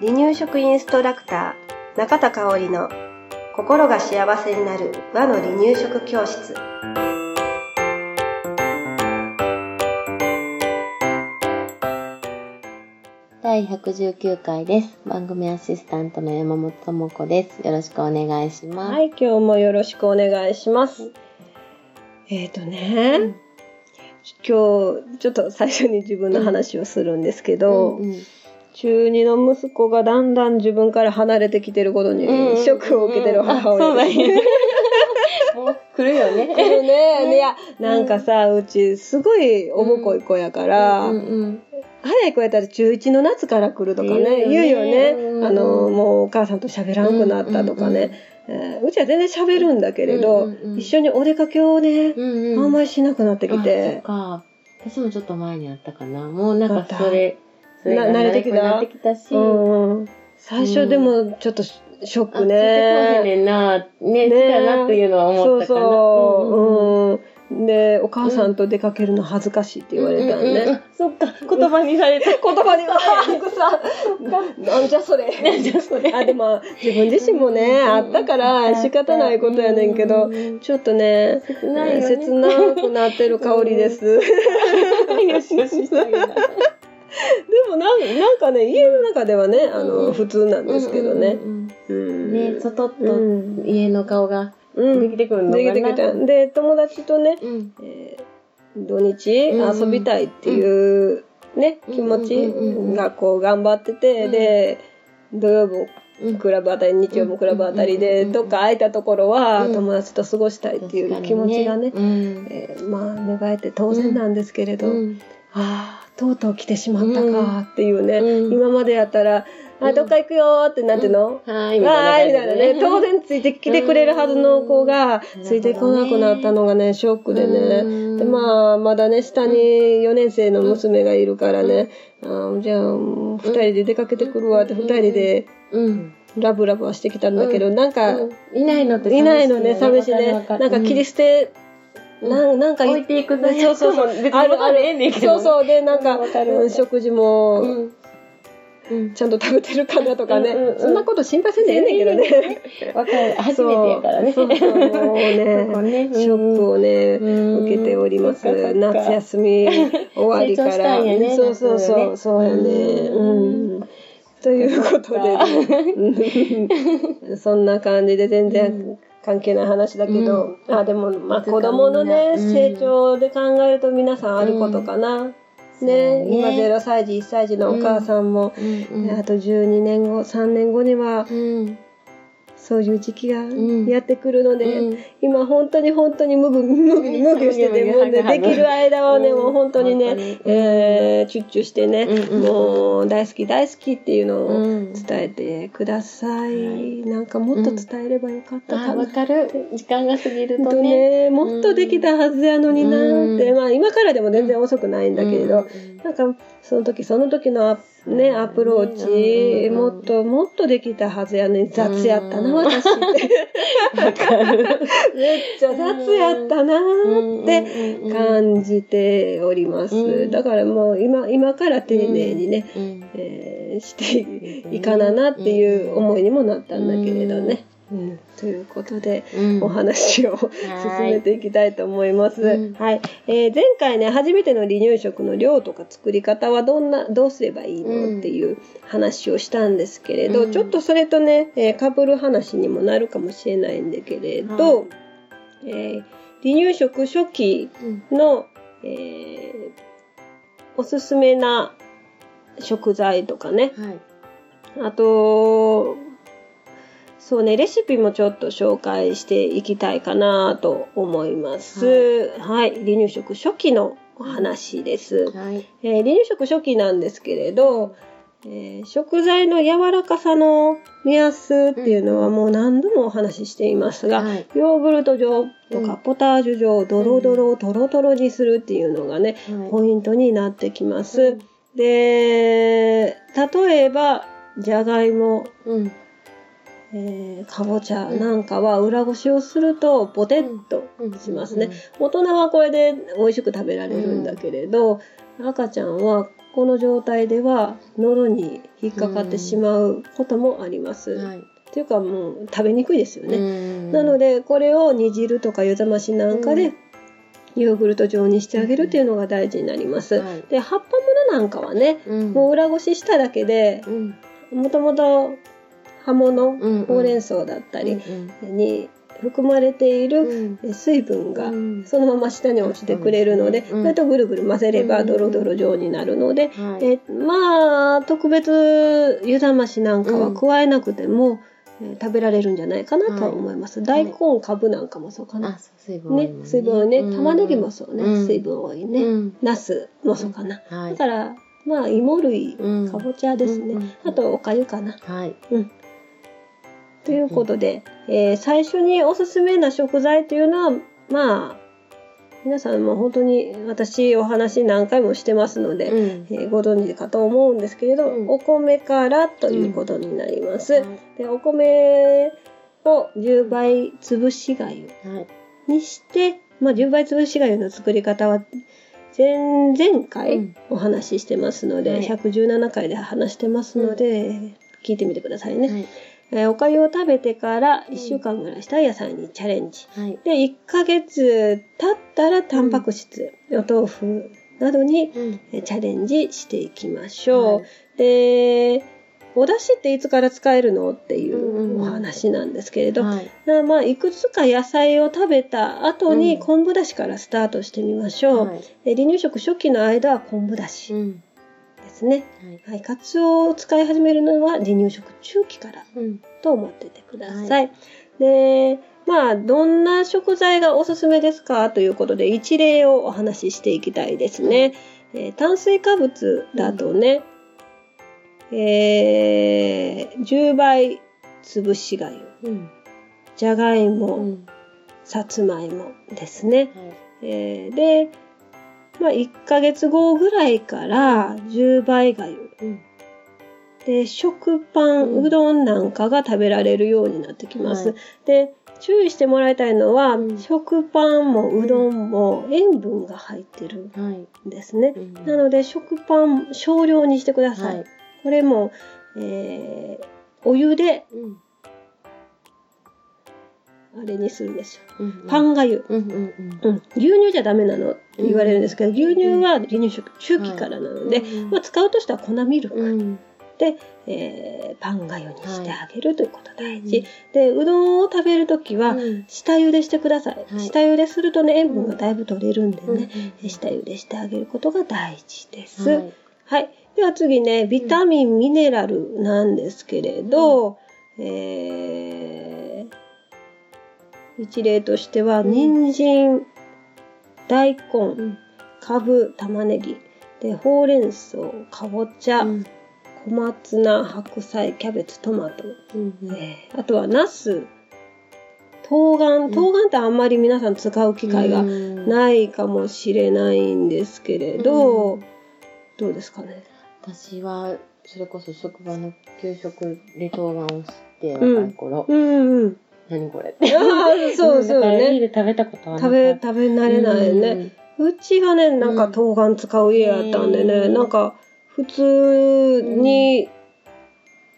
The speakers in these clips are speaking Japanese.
離乳食インストラクター中田香織の心が幸せになる和の離乳食教室第119回です。番組アシスタントの山本智子です。よろしくお願いします。はい今日もよろしくお願いしますえっ、ー、とね、うん今日ちょっと最初に自分の話をするんですけど、うんうん中二の息子がだんだん自分から離れてきてることにうんショックを受けてる母親です。あそうだね。もう来るよね。来るね。いや、なんかさ、うち、すごいおぼこい子やから、うんうん早い子やったら中1の夏から来るとかね、言うよね。うんあの、もうお母さんと喋らんくなったとかね。えーうちは全然喋るんだけれど、うんうんうん一緒にお出かけをね、うんうんあんまりしなくなってきあそ。か。私もちょっと前にあったかな。もうなんかそれ、それ慣れてきた？慣れてきたし。うんうん最初でもちょっとショックあついてこへんね。ねんな、ね、ね来たなっていうのは思ったかな。そうそう。うんうんうんで、お母さんと出かけるの恥ずかしいって言われたのうんうんうんね。そっか、言葉にされた。言葉には、さ、なんじゃそれ。なんじゃそれあ、でも、自分自身もね、あったから仕方ないことやねんけどちょっとね、切なね切なくなってる香りです。で。もなん、なんかね、家の中ではね、あうんの、普通なんですけどね。うんううんん。ね、外とうん家の顔がうんできてくるのかな。できてきた。で、友達とね、うん。えー土日うん遊びたいっていうね、うん。気持ちうんうんうんがこう頑張ってて、うん。で、土曜日うん。クラブあたり、日曜もクラブあたりで、うんどっか空いたところはうん。友達と過ごしたいっていう気持ちがね、うん。えーまあ芽生えて当然なんですけれど、うん。ああ、とうとう来てしまったかっていうね、うん。今までやったら、あ、どっか行くよーってなんていうの、はーい、みわーいみたいなたいな感じでね。当然ついてきてくれるはずの子がうん。ついてこなくなったのがね、ショックでね。うん。で、まあ、まだね、下に4年生の娘がいるからね、あーじゃあ、二人で出かけてくるわって、二人でうん。ラブラブはしてきたんだけど、なんか、いないのって寂しいないのね、寂しいね。なんか切り捨て、なんなんか置いていく罪そうそうそう。別にあるある。そうそう。で、なんか、食事も、うん。うん。ちゃんと食べてるかなとかね、そんなこと心配せんでええねんけどね。わかる。初めてやからね。そう。もうね。ショックをね、うん。受けております。夏休み終わりから。そうそうそう、そう。やね。うん。ということで、ね、そんな感じで全然関係ない話だけど、あ、でも、まあ子供のね、うん。成長で考えると皆さんあることかな。ね。ね。今0歳児、1歳児のお母さんも、うんうんあと12年後、3年後には、うん。そういう時期がん。やってくるので、うん。今本当に本当にむぐ、むぐ、むぐしてて、もうね、できる間はね、うん。もう本当にねに、えー、チュッチュしてね、もう大好き大好きっていうのをうん。伝えてください。はい。なんかもっと伝えればよかったあ、かな。わ。かる。時間が過ぎるととね。ね、もっとできたはずやのになーって、うん。まあ今からでも全然遅くないんだけれど、うん。なんかその時その時のアね、アプローチ、うんもっともっとできたはずやのに雑やったな、うん私って。わかる。めっちゃ雑やったなーって感じております。うんだからもう今、今から丁寧にね、うんえーしていかななっていう思いにもなったんだけれどね。うんということで、うん。お話を進めていきたいと思います。うん。はい、えー前回ね、初めての離乳食の量とか作り方はどんな、どうすればいいの、うんっていう話をしたんですけれど、うん。ちょっとそれとね、えー、被る話にもなるかもしれないんだけれど、はい。えー離乳食初期うん。の、えーおすすめな食材とかね、はい。あと、そうね、レシピもちょっと紹介していきたいかなと思います。はい、離乳食初期のお話です。はい。えー離乳食初期なんですけれど、えー食材の柔らかさの目安っていうのはもう何度もお話ししていますが、はいヨーグルト状とうんかポタージュ状、ドロドロ、トロトロにするっていうのがね、はいポイントになってきます。うんで、例えば、じゃがいも、うん。えーかぼちゃなんかは裏ごしをするとポテッとしますね。大人はこれで美味しく食べられるんだけれど、赤ちゃんはこの状態では喉に引っかかってしまうこともあります。はい。っていうかもう食べにくいですよね。ねなのでこれを煮汁とか湯冷ましなんかでヨーグルト状にしてあげるっていうのが大事になります。はい。で葉っぱものなんかはねうん、もう裏ごししただけでうん、もともと葉物、うんほうれん草だったりうんに含まれているうん水分がうんそのまま下に落ちてくれるので、うんそれとぐるぐる混ぜればうんドロドロ状になるので、はい。えまあ特別湯冷ましなんかは加えなくても、えー食べられるんじゃないかなとは思います。い大根、かぶなんかもそうかな。水分ね、水分多いね。うん玉ねぎもそうね、うん水分多いね。うんナスもそうかな。はいだ。から、まあ、芋類、うんかぼちゃですね。うんうんあと、おかゆかな。はい。ということで、えー最初におすすめな食材というのは、まあ、皆さんも本当に私お話何回もしてますので、うんえーご存知かと思うんですけれど、うんお米からということになります。はいでお米を10倍潰しがゆはい。にして、まあ、10倍潰しがゆの作り方は前々う回んお話ししてますので、はい117回で話してますので、聞いてみてくださいね。はい。えーおかゆを食べてから1週間ぐらいしたら野菜にチャレンジ。はい。で、1ヶ月経ったらタンパク質、お豆腐などにうチャレンジしていきましょう。はいで、お出汁っていつから使えるのっていうんうんうんうお話なんですけれど、はい。なまあ、いくつか野菜を食べた後にうん昆布だしからスタートしてみましょう。はい。で離乳食初期の間は昆布だしうん。ですね。はい。はい、カツオを使い始めるのは離乳食中期からうん。と思っててください。で、まあ、どんな食材がおすすめですかということで、一例をお話ししていきたいですね。えー炭水化物だとね、えー10倍潰しがゆ、うん。じゃがいうも、ん。さつまいもですね。はい。えーで、まあ、1ヶ月後ぐらいから10倍がゆ。うん。で、食パン、うどんなんかが食べられるようになってきます。はいで、注意してもらいたいのは、うん食パンもうどんも塩分が入ってるはい。んですね。うんなので、食パン少量にしてください。はい。これも、えーお湯で、うん。あれにするんですよ。うん。パンがゆ。うんうんうん。うん、牛乳じゃダメなのって言われるんですけど、牛乳は離乳食中期からなので、うんまあ、使うとしたら粉ミルクうん。で、えーパンがゆにしてあげるということ大うん事。で、うどんを食べるときは、うん下茹でしてください。はい下茹でするとね、塩分がだいぶ取れるんでうんね、下茹でしてあげることが大事です。は。はいい。では次ね、ビタミン、ミネラルなんですけれど、えー一例としては、うん人参、大根、うん。かぶ、玉ねぎ、で、ほうれん草、かぼちゃ、うん。小松菜、白菜、キャベツ、トマト、うん。えーあとはナス、冬瓜、ん冬瓜ってあんまり皆さん使う機会がい。ないかもしれないんですけれど、うんどうですかね？私は、それこそ職場の給食で冬瓜を知って、うん若い頃、うんうん。何これって。あーそうそうだから家ね。で食べたことはなか食べ。食べ慣れないね。うちがね、なんかうん冬瓜使う家やったんでね、うんなんか普通に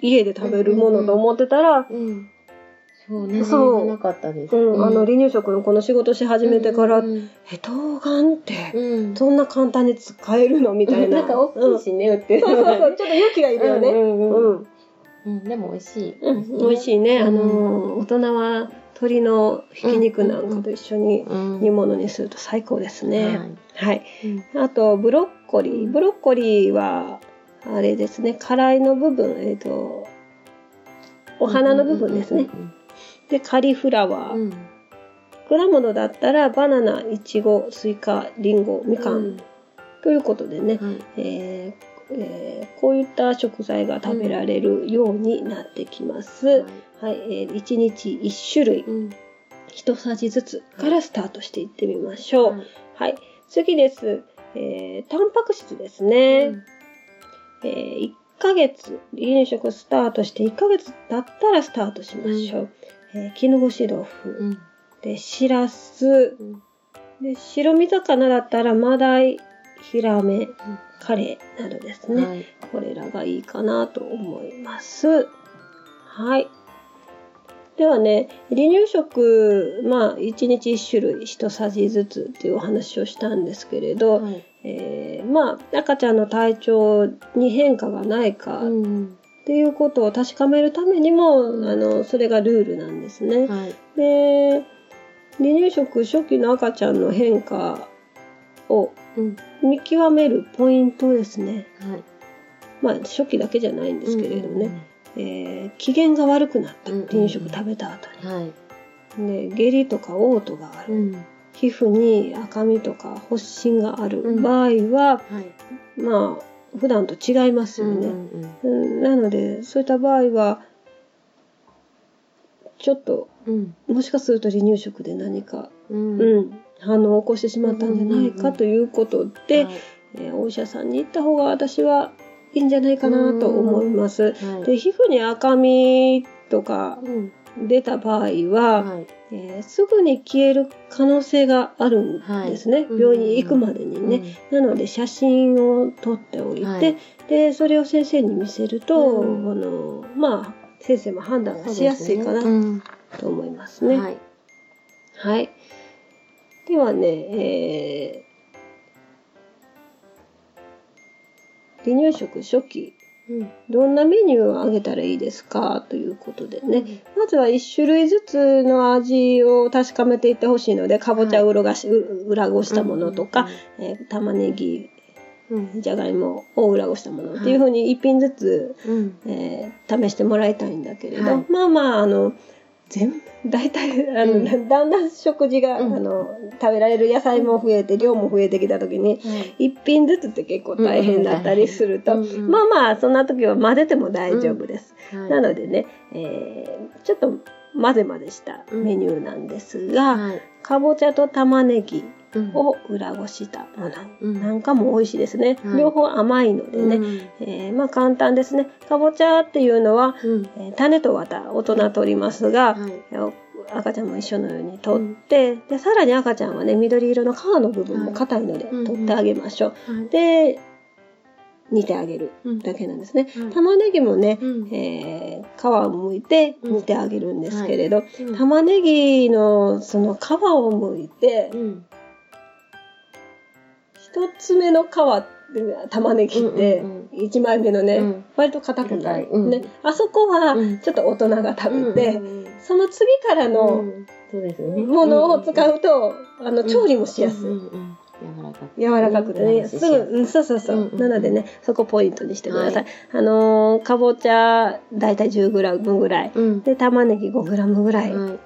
家で食べるものと思ってたら、う。そうね、そうなかったです。うん、あの離乳食のこの仕事し始めてから、うん。え、冬瓜って、うん。そんな簡単に使えるの？みたいな。なんか大きいしね、売ってるそうそうそう、ちょっと勇気がいるよね。うんうんでも美味しい。うん、美味しいね。あのー、大人は鶏のひき肉なんかと一緒にうん。煮物にすると最高ですね。はい。うん。あと、ブロッコリー。ブロッコリーは、あれですね、辛いの部分、えっ、と、お花の部分ですね。で、カリフラワー。うん。果物だったら、バナナ、イチゴ、スイカ、リンゴ、みかん。うんということでね、はい。えーえーこういった食材が食べられるようになってきます。はいはい、えー、1日1種類、うん。1さじずつからスタートしていってみましょう。はいはい、次です。えー、タンパク質ですね。えー1ヶ月、離乳食スタートして1ヶ月経ったらスタートしましょう。えー絹ごし豆腐、うん。で、しらす、うん。で、白身魚だったらマダイ、ヒラメ、カレーなどですね。はい。これらがいいかなと思います。はい。ではね、離乳食、まあ、1日1種類1さじずつっていうお話をしたんですけれど、はい。えーまあ、赤ちゃんの体調に変化がないかっうん。ていうことを確かめるためにも、あの、それがルールなんですね。はい。で、離乳食初期の赤ちゃんの変化をうん。見極めるポイントですね。はい。まあ、初期だけじゃないんですけれどね。うんえー機嫌が悪くなった。うん離乳食食べた後うんうん。はい。に。で、下痢とか嘔吐がある。うん。皮膚に赤みとか発疹があるうん場合は、はい。まあ、普段と違いますよね。うんうんうんなので、そういった場合は、ちょっと、うん。もしかすると離乳食で何か、うん。うん、反応を起こしてしまったんじゃないかということで、はいえーお医者さんに行った方が私はいいんじゃないかなと思います。はい。で皮膚に赤みとかうん。出た場合は、はい。えーすぐに消える可能性があるんですね、はい病院に行くまでにね。なので写真を撮っておいて、はいでそれを先生に見せると、うんあのまあ先生も判断うん。がしやすいかなうんと思いますね。はい。はい。ではね、えー離乳食初期うん。どんなメニューをあげたらいいですか？ということでね、まずは1種類ずつの味を確かめていってほしいのでかぼちゃを裏ごし,、裏ごしたものとか、えー玉ねぎうん。じゃがいもを裏ごしたものっていうふうに1品ずつ、うん。えー試してもらいたいんだけれど、はい。まあまああの全大体あの、うん。だんだん食事が、うん。あの食べられる野菜も増えて量も増えてきた時にはい。一品ずつって結構大変だったりすると、うんうん。まあまあそんな時は混ぜても大丈夫です。はい。なのでね、えーちょっと混ぜ混ぜしたメニューなんですが、はい。かぼちゃと玉ねぎうんを裏ごしたもうんのなんかも美味しいですね。はい両方甘いのでね、うんえーまあ簡単ですね。かぼちゃっていうのは、うん。えー種と綿大人取りますが、はい。えー赤ちゃんも一緒のように取って、でさらに赤ちゃんはね緑色の皮の部分も硬いのではい取ってあげましょう。はい。で煮てあげるうん。だけなんですね。はい玉ねぎもね、うん。えー皮を剥いて煮てあげるんですけれど、うん。玉ねぎのその皮を剥いて、うん。一つ目の皮玉ねぎってうんうん一枚目のね、うん。割と硬くない、ね、あそこはうん。ちょっと大人が食べて、うんその次からうの。ものを使うと、あの調理もしやすい。うんうんうん柔らかく。柔らかくてね、うんすぐ、うん、そうそうそう、うんうんなのでね、そこポイントにしてください。はあのーかぼちゃ、だいたい 10g ぐらい。うん。で、玉ねぎ 5g ぐらいはい。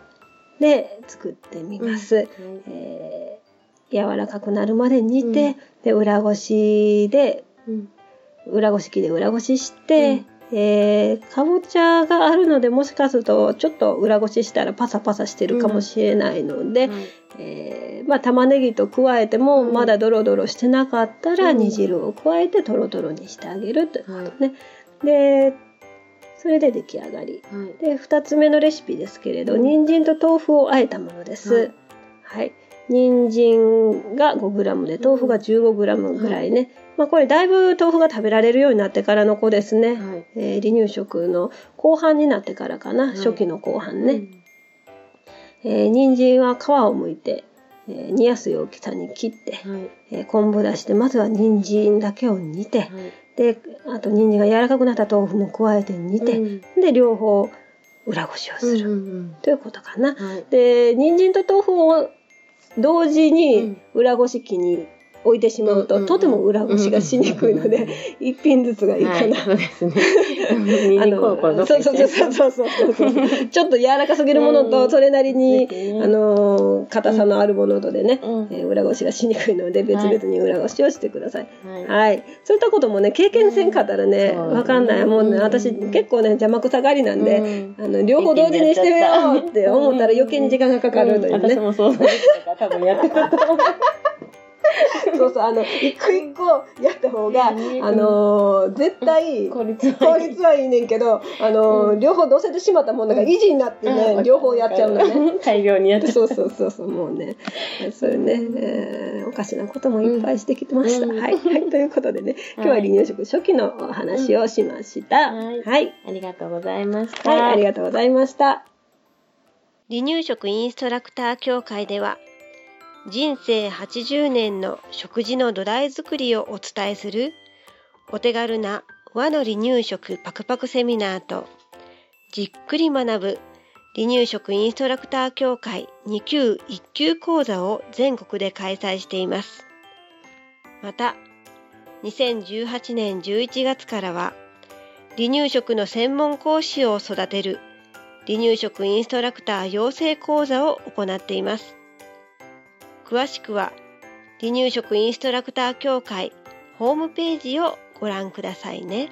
で作ってみます。はいえー柔らかくなるまで煮て、うんで、裏ごしで、うん。裏ごし器で裏ごしして、えーかぼちゃがあるので、もしかすると、ちょっと裏ごししたらパサパサしてるかもしれないので、はいえーまあ、玉ねぎと加えても、うんまだドロドロしてなかったら、うん煮汁を加えてトロトロにしてあげるというはい。ことね。で、それで出来上がり。はい。で、二つ目のレシピですけれど、人参と豆腐をあえたものです。はいはい。人参が 5g で、豆腐が 15g ぐらいね。まあこれだいぶ豆腐が食べられるようになってからの子ですね。はい。えー離乳食の後半になってからかな、い初期の後半ね。えー人参は皮を剥いて、えー煮やすい大きさに切って、うん。はい。えー昆布出して、まずは人参だけを煮て、はい。で、あと人参が柔らかくなった豆腐も加えて煮て、うんで、両方裏ごしをする、うんということかな。うん。はい。で、人参と豆腐を同時うにん裏ごし器に置いてしまうと、うんとても裏ごしがしにくいので、一品ずつがいいかな。はい、そうですね。あのそうそうそうそうそうそう。ちょっと柔らかすぎるものと、うんそれなりに、あのー、硬さのあるものとでね、うんえー裏ごしがしにくいので、別々に裏ごしをしてください。はい。はい。そういったこともね、経験せんかったらね、うんわかんない。もうね、うん私結構ね、邪魔くさがりなんで、うんあの、両方同時にしてみようって思ったら余計に時間がかかるというね。私もそう多分やってたと思う。そうそう、あの、一個一個やった方が、うんあのー絶対、効率効はいい。ねんけど、あの両方乗せてしまったもんだから維持になってね、うん両方やっちゃうのね。。大量にやっちゃう。そうそうそうそう、もうね、そういうね、えーおかしなこともいっぱいしてきてました。うんはい、はい、ということでね、今日は離乳食初期のお話をしました。はい、ありがとうございました。はい、ありがとうございました。離乳食インストラクター協会では人生80年の食事の土台作りをお伝えするお手軽な和の離乳食パクパクセミナーとじっくり学ぶ離乳食インストラクター協会2級1級講座を全国で開催しています。また、2018年11月からは離乳食の専門講師を育てる離乳食インストラクター養成講座を行っています。詳しくは離乳食インストラクター協会ホームページをご覧くださいね。